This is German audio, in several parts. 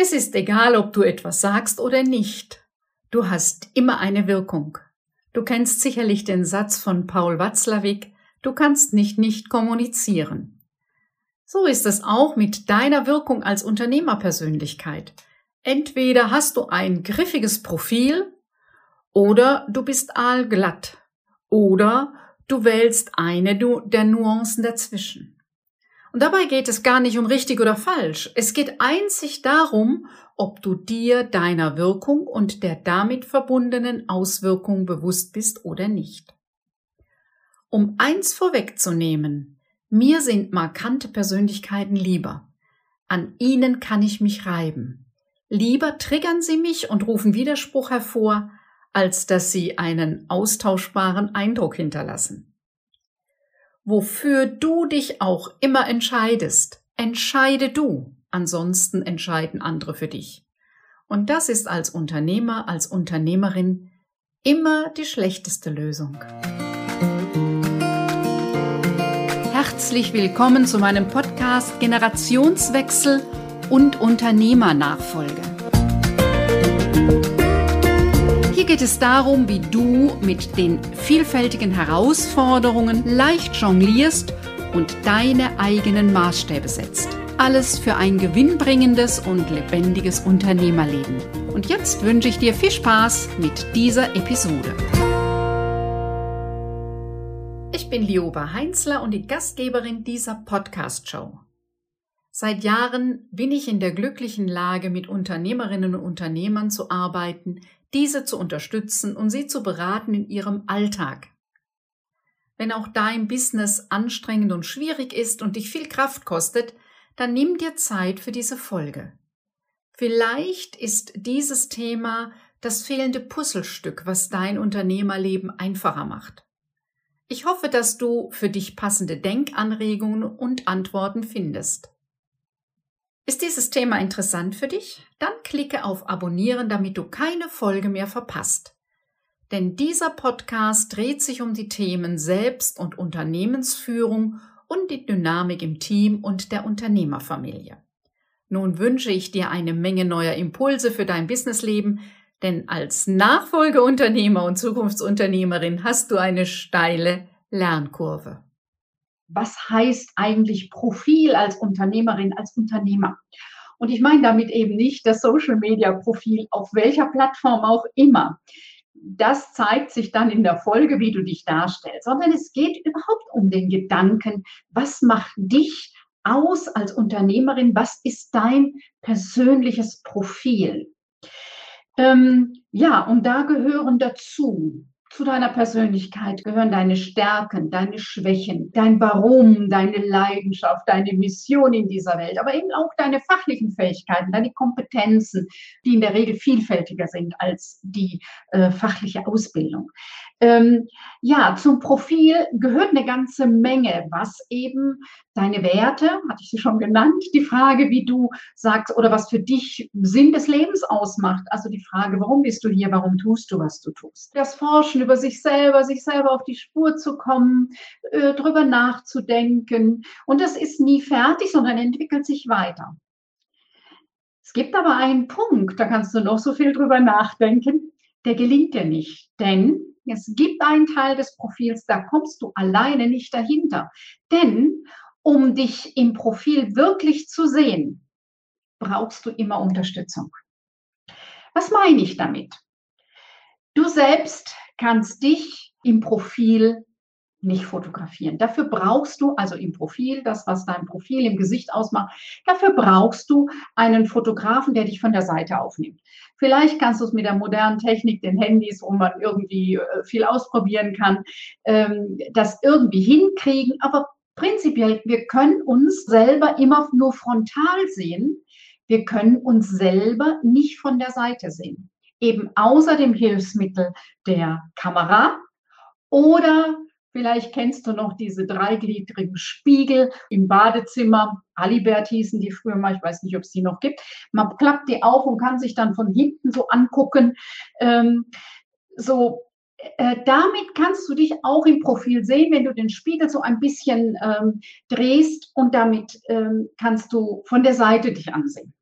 Es ist egal, ob du etwas sagst oder nicht. Du hast immer eine Wirkung. Du kennst sicherlich den Satz von Paul Watzlawick, du kannst nicht nicht kommunizieren. So ist es auch mit deiner Wirkung als Unternehmerpersönlichkeit. Entweder hast du ein griffiges Profil oder du bist aalglatt oder du wählst eine der Nuancen dazwischen. Und dabei geht es gar nicht um richtig oder falsch. Es geht einzig darum, ob du dir deiner Wirkung und der damit verbundenen Auswirkungen bewusst bist oder nicht. Um eins vorwegzunehmen, mir sind markante Persönlichkeiten lieber. An ihnen kann ich mich reiben. Lieber triggern sie mich und rufen Widerspruch hervor, als dass sie einen austauschbaren Eindruck hinterlassen. Wofür du dich auch immer entscheidest, entscheide du, ansonsten entscheiden andere für dich. Und das ist als Unternehmer, als Unternehmerin immer die schlechteste Lösung. Herzlich willkommen zu meinem Podcast Generationswechsel und Unternehmernachfolge geht es darum, wie du mit den vielfältigen Herausforderungen leicht jonglierst und deine eigenen Maßstäbe setzt. Alles für ein gewinnbringendes und lebendiges Unternehmerleben. Und jetzt wünsche ich dir viel Spaß mit dieser Episode. Ich bin Lioba Heinzler und die Gastgeberin dieser Podcast-Show. Seit Jahren bin ich in der glücklichen Lage, mit Unternehmerinnen und Unternehmern zu arbeiten, diese zu unterstützen und sie zu beraten in ihrem Alltag. Wenn auch dein Business anstrengend und schwierig ist und dich viel Kraft kostet, dann nimm dir Zeit für diese Folge. Vielleicht ist dieses Thema das fehlende Puzzlestück, was dein Unternehmerleben einfacher macht. Ich hoffe, dass du für dich passende Denkanregungen und Antworten findest. Ist dieses Thema interessant für dich? Dann klicke auf Abonnieren, damit du keine Folge mehr verpasst. Denn dieser Podcast dreht sich um die Themen Selbst- und Unternehmensführung und die Dynamik im Team und der Unternehmerfamilie. Nun wünsche ich dir eine Menge neuer Impulse für dein Businessleben, denn als Nachfolgeunternehmer und Zukunftsunternehmerin hast du eine steile Lernkurve was heißt eigentlich Profil als Unternehmerin, als Unternehmer. Und ich meine damit eben nicht das Social-Media-Profil auf welcher Plattform auch immer. Das zeigt sich dann in der Folge, wie du dich darstellst, sondern es geht überhaupt um den Gedanken, was macht dich aus als Unternehmerin, was ist dein persönliches Profil. Ähm, ja, und da gehören dazu zu deiner Persönlichkeit gehören deine Stärken, deine Schwächen, dein Warum, deine Leidenschaft, deine Mission in dieser Welt, aber eben auch deine fachlichen Fähigkeiten, deine Kompetenzen, die in der Regel vielfältiger sind als die äh, fachliche Ausbildung. Ähm, ja, zum Profil gehört eine ganze Menge, was eben deine Werte, hatte ich sie schon genannt, die Frage, wie du sagst oder was für dich Sinn des Lebens ausmacht. Also die Frage, warum bist du hier, warum tust du, was du tust. Das Forschen über sich selber, sich selber auf die Spur zu kommen, äh, drüber nachzudenken. Und das ist nie fertig, sondern entwickelt sich weiter. Es gibt aber einen Punkt, da kannst du noch so viel drüber nachdenken, der gelingt dir nicht. Denn es gibt einen Teil des Profils, da kommst du alleine nicht dahinter. Denn um dich im Profil wirklich zu sehen, brauchst du immer Unterstützung. Was meine ich damit? Du selbst kannst dich im Profil nicht fotografieren. Dafür brauchst du, also im Profil, das, was dein Profil im Gesicht ausmacht, dafür brauchst du einen Fotografen, der dich von der Seite aufnimmt. Vielleicht kannst du es mit der modernen Technik, den Handys, wo man irgendwie äh, viel ausprobieren kann, ähm, das irgendwie hinkriegen. Aber prinzipiell, wir können uns selber immer nur frontal sehen. Wir können uns selber nicht von der Seite sehen. Eben außer dem Hilfsmittel der Kamera oder Vielleicht kennst du noch diese dreigliedrigen Spiegel im Badezimmer. Alibert hießen die früher mal, ich weiß nicht, ob es die noch gibt. Man klappt die auf und kann sich dann von hinten so angucken. Ähm, so, äh, damit kannst du dich auch im Profil sehen, wenn du den Spiegel so ein bisschen ähm, drehst und damit ähm, kannst du von der Seite dich ansehen.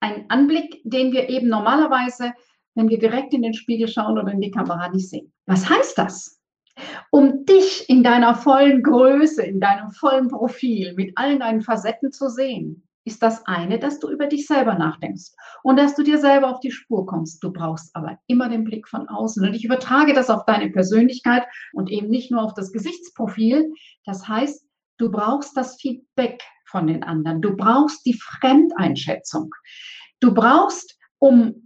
ein Anblick, den wir eben normalerweise, wenn wir direkt in den Spiegel schauen oder in die Kamera nicht sehen. Was heißt das? Um dich in deiner vollen Größe, in deinem vollen Profil, mit allen deinen Facetten zu sehen, ist das eine, dass du über dich selber nachdenkst und dass du dir selber auf die Spur kommst. Du brauchst aber immer den Blick von außen. Und ich übertrage das auf deine Persönlichkeit und eben nicht nur auf das Gesichtsprofil. Das heißt, du brauchst das Feedback von den anderen. Du brauchst die Fremdeinschätzung. Du brauchst, um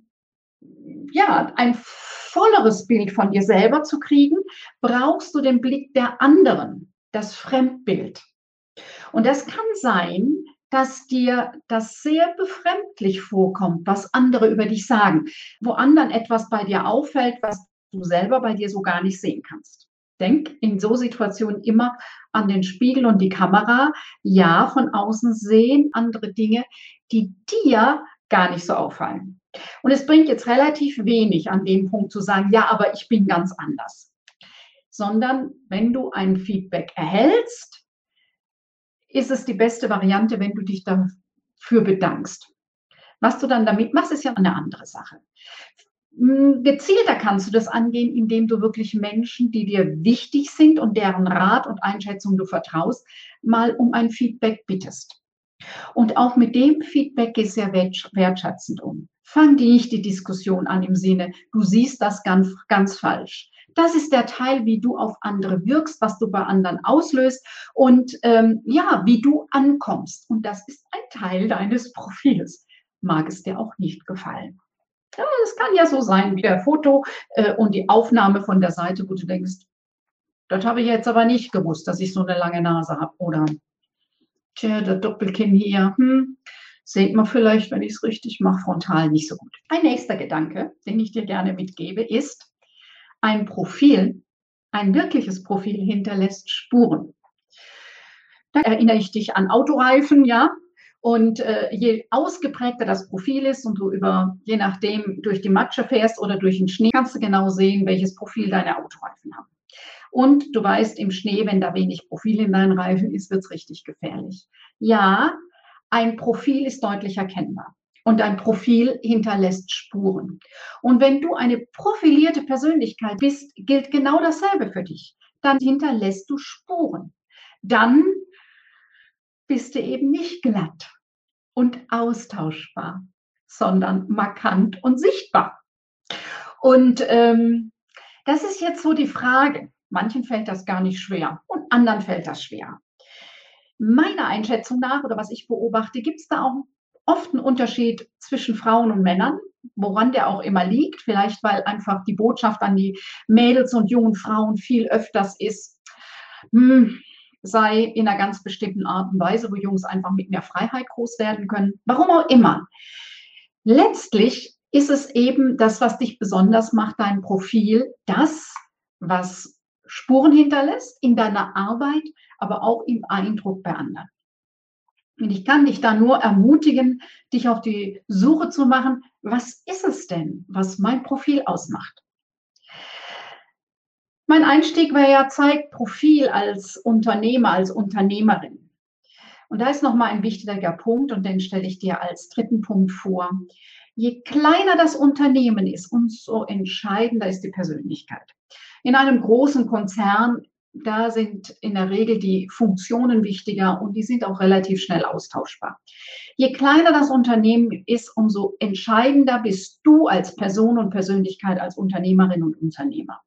ja, ein volleres Bild von dir selber zu kriegen, brauchst du den Blick der anderen, das Fremdbild. Und das kann sein, dass dir das sehr befremdlich vorkommt, was andere über dich sagen, wo anderen etwas bei dir auffällt, was du selber bei dir so gar nicht sehen kannst. Denk in so Situationen immer an den Spiegel und die Kamera. Ja, von außen sehen andere Dinge, die dir gar nicht so auffallen. Und es bringt jetzt relativ wenig an dem Punkt zu sagen, ja, aber ich bin ganz anders. Sondern wenn du ein Feedback erhältst, ist es die beste Variante, wenn du dich dafür bedankst. Was du dann damit machst, ist ja eine andere Sache. Hm, gezielter kannst du das angehen, indem du wirklich Menschen, die dir wichtig sind und deren Rat und Einschätzung du vertraust, mal um ein Feedback bittest. Und auch mit dem Feedback geh sehr wertschätzend um. Fang nicht die Diskussion an im Sinne, du siehst das ganz, ganz falsch. Das ist der Teil, wie du auf andere wirkst, was du bei anderen auslöst und ähm, ja, wie du ankommst. Und das ist ein Teil deines Profils. Mag es dir auch nicht gefallen. Ja, kann ja so sein wie der Foto äh, und die Aufnahme von der Seite, wo du denkst, das habe ich jetzt aber nicht gewusst, dass ich so eine lange Nase habe. Oder, tja, der Doppelkinn hier, hm, seht man vielleicht, wenn ich es richtig mache, frontal nicht so gut. Ein nächster Gedanke, den ich dir gerne mitgebe, ist, ein Profil, ein wirkliches Profil hinterlässt Spuren. Da erinnere ich dich an Autoreifen, ja. Und äh, je ausgeprägter das Profil ist und du über, je nachdem, durch die Matsche fährst oder durch den Schnee, kannst du genau sehen, welches Profil deine Autoreifen haben. Und du weißt, im Schnee, wenn da wenig Profil in deinen Reifen ist, wird es richtig gefährlich. Ja, ein Profil ist deutlich erkennbar und dein Profil hinterlässt Spuren. Und wenn du eine profilierte Persönlichkeit bist, gilt genau dasselbe für dich. Dann hinterlässt du Spuren. Dann bist du eben nicht glatt und austauschbar, sondern markant und sichtbar. Und ähm, das ist jetzt so die Frage. Manchen fällt das gar nicht schwer und anderen fällt das schwer. Meiner Einschätzung nach oder was ich beobachte, gibt es da auch oft einen Unterschied zwischen Frauen und Männern, woran der auch immer liegt. Vielleicht, weil einfach die Botschaft an die Mädels und jungen Frauen viel öfters ist, hm, sei in einer ganz bestimmten Art und Weise, wo Jungs einfach mit mehr Freiheit groß werden können. Warum auch immer. Letztlich ist es eben das, was dich besonders macht, dein Profil, das, was Spuren hinterlässt in deiner Arbeit, aber auch im Eindruck bei anderen. Und ich kann dich da nur ermutigen, dich auf die Suche zu machen, was ist es denn, was mein Profil ausmacht? Mein Einstieg war ja, zeigt Profil als Unternehmer, als Unternehmerin. Und da ist nochmal ein wichtiger Punkt und den stelle ich dir als dritten Punkt vor. Je kleiner das Unternehmen ist, umso entscheidender ist die Persönlichkeit. In einem großen Konzern da sind in der Regel die Funktionen wichtiger und die sind auch relativ schnell austauschbar. Je kleiner das Unternehmen ist, umso entscheidender bist du als Person und Persönlichkeit, als Unternehmerin und Unternehmer.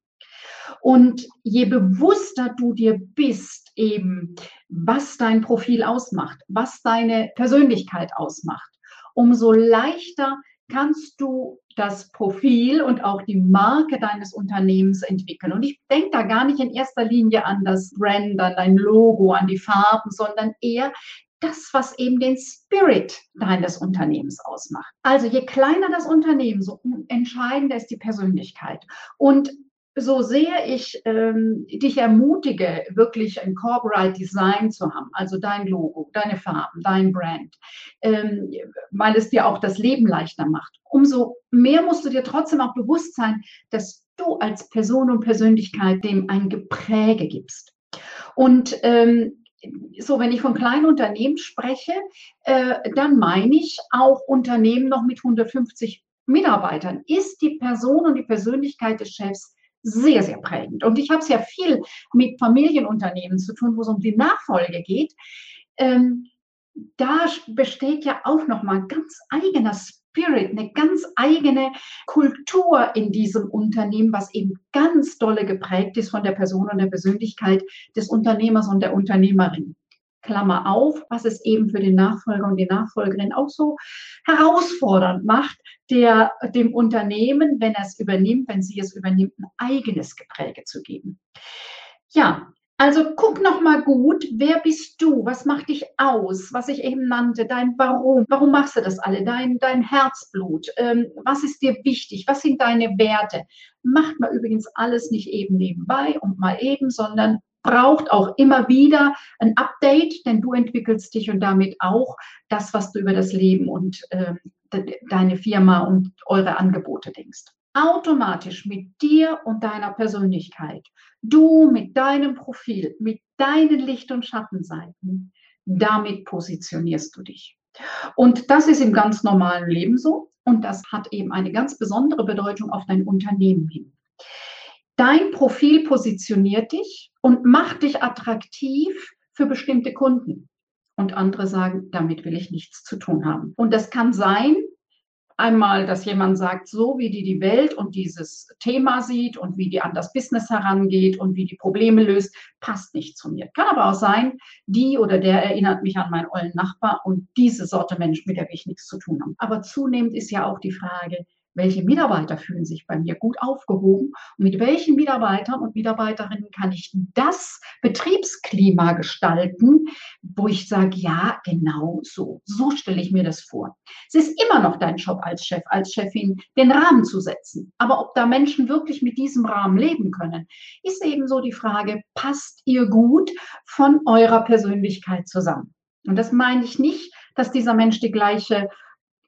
Und je bewusster du dir bist, eben, was dein Profil ausmacht, was deine Persönlichkeit ausmacht, umso leichter kannst du das Profil und auch die Marke deines Unternehmens entwickeln. Und ich denke da gar nicht in erster Linie an das Brand, an dein Logo, an die Farben, sondern eher das, was eben den Spirit deines Unternehmens ausmacht. Also je kleiner das Unternehmen, so entscheidender ist die Persönlichkeit. Und so sehr ich ähm, dich ermutige, wirklich ein Corporate Design zu haben, also dein Logo, deine Farben, dein Brand, ähm, weil es dir auch das Leben leichter macht, umso mehr musst du dir trotzdem auch bewusst sein, dass du als Person und Persönlichkeit dem ein Gepräge gibst. Und ähm, so, wenn ich von kleinen Unternehmen spreche, äh, dann meine ich auch Unternehmen noch mit 150 Mitarbeitern. Ist die Person und die Persönlichkeit des Chefs sehr, sehr prägend. Und ich habe sehr viel mit Familienunternehmen zu tun, wo es um die Nachfolge geht. Ähm, da besteht ja auch nochmal ein ganz eigener Spirit, eine ganz eigene Kultur in diesem Unternehmen, was eben ganz dolle geprägt ist von der Person und der Persönlichkeit des Unternehmers und der Unternehmerin. Klammer auf, was es eben für den Nachfolger und die Nachfolgerin auch so herausfordernd macht, der, dem Unternehmen, wenn er es übernimmt, wenn sie es übernimmt, ein eigenes Gepräge zu geben. Ja, also guck noch mal gut, wer bist du? Was macht dich aus? Was ich eben nannte, dein Warum. Warum machst du das alle? Dein, dein Herzblut. Ähm, was ist dir wichtig? Was sind deine Werte? Macht man übrigens alles nicht eben nebenbei und mal eben, sondern braucht auch immer wieder ein Update, denn du entwickelst dich und damit auch das, was du über das Leben und äh, deine Firma und eure Angebote denkst automatisch mit dir und deiner Persönlichkeit, du mit deinem Profil, mit deinen Licht- und Schattenseiten, damit positionierst du dich. Und das ist im ganz normalen Leben so und das hat eben eine ganz besondere Bedeutung auf dein Unternehmen hin. Dein Profil positioniert dich und macht dich attraktiv für bestimmte Kunden. Und andere sagen, damit will ich nichts zu tun haben. Und das kann sein, Einmal, dass jemand sagt, so wie die die Welt und dieses Thema sieht und wie die an das Business herangeht und wie die Probleme löst, passt nicht zu mir. Kann aber auch sein, die oder der erinnert mich an meinen ollen Nachbar und diese Sorte Mensch, mit der will ich nichts zu tun haben. Aber zunehmend ist ja auch die Frage, welche Mitarbeiter fühlen sich bei mir gut aufgehoben und mit welchen Mitarbeitern und Mitarbeiterinnen kann ich das Betriebsklima gestalten, wo ich sage, ja, genau so, so stelle ich mir das vor. Es ist immer noch dein Job als Chef, als Chefin, den Rahmen zu setzen. Aber ob da Menschen wirklich mit diesem Rahmen leben können, ist eben so die Frage, passt ihr gut von eurer Persönlichkeit zusammen? Und das meine ich nicht, dass dieser Mensch die gleiche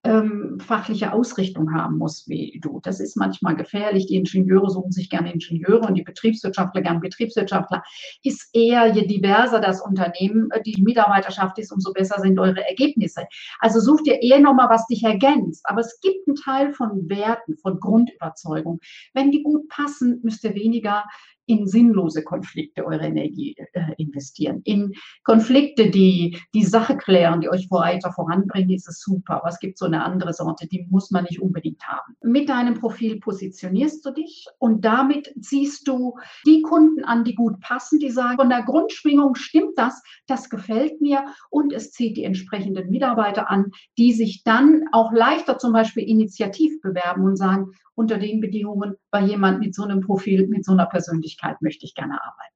ähm, fachliche Ausrichtung haben muss wie du. Das ist manchmal gefährlich. Die Ingenieure suchen sich gerne Ingenieure und die Betriebswirtschaftler gerne Betriebswirtschaftler. Ist eher, je diverser das Unternehmen, äh, die Mitarbeiterschaft ist, umso besser sind eure Ergebnisse. Also such dir eher nochmal, was dich ergänzt. Aber es gibt einen Teil von Werten, von Grundüberzeugung. Wenn die gut passen, müsst ihr weniger in sinnlose Konflikte eure Energie äh, investieren. In Konflikte, die die Sache klären, die euch weiter voranbringen, ist es super. Aber es gibt so eine andere Sorte, die muss man nicht unbedingt haben. Mit deinem Profil positionierst du dich und damit ziehst du die Kunden an, die gut passen, die sagen, von der Grundschwingung stimmt das, das gefällt mir und es zieht die entsprechenden Mitarbeiter an, die sich dann auch leichter zum Beispiel initiativ bewerben und sagen, unter den Bedingungen bei jemand mit so einem Profil, mit so einer Persönlichkeit möchte ich gerne arbeiten.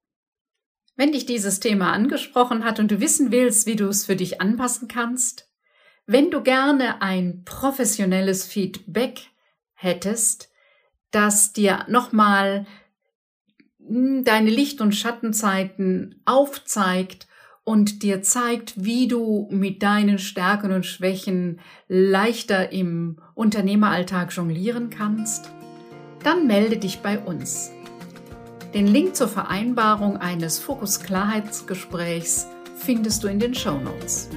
Wenn dich dieses Thema angesprochen hat und du wissen willst, wie du es für dich anpassen kannst, wenn du gerne ein professionelles Feedback hättest, das dir nochmal hm, deine Licht- und Schattenzeiten aufzeigt und dir zeigt, wie du mit deinen Stärken und Schwächen leichter im Unternehmeralltag jonglieren kannst, dann melde dich bei uns. Den Link zur Vereinbarung eines Fokus-Klarheitsgesprächs findest du in den Show Notes.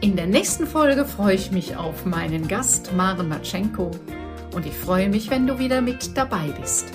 In der nächsten Folge freue ich mich auf meinen Gast Maren Matschenko und ich freue mich, wenn du wieder mit dabei bist.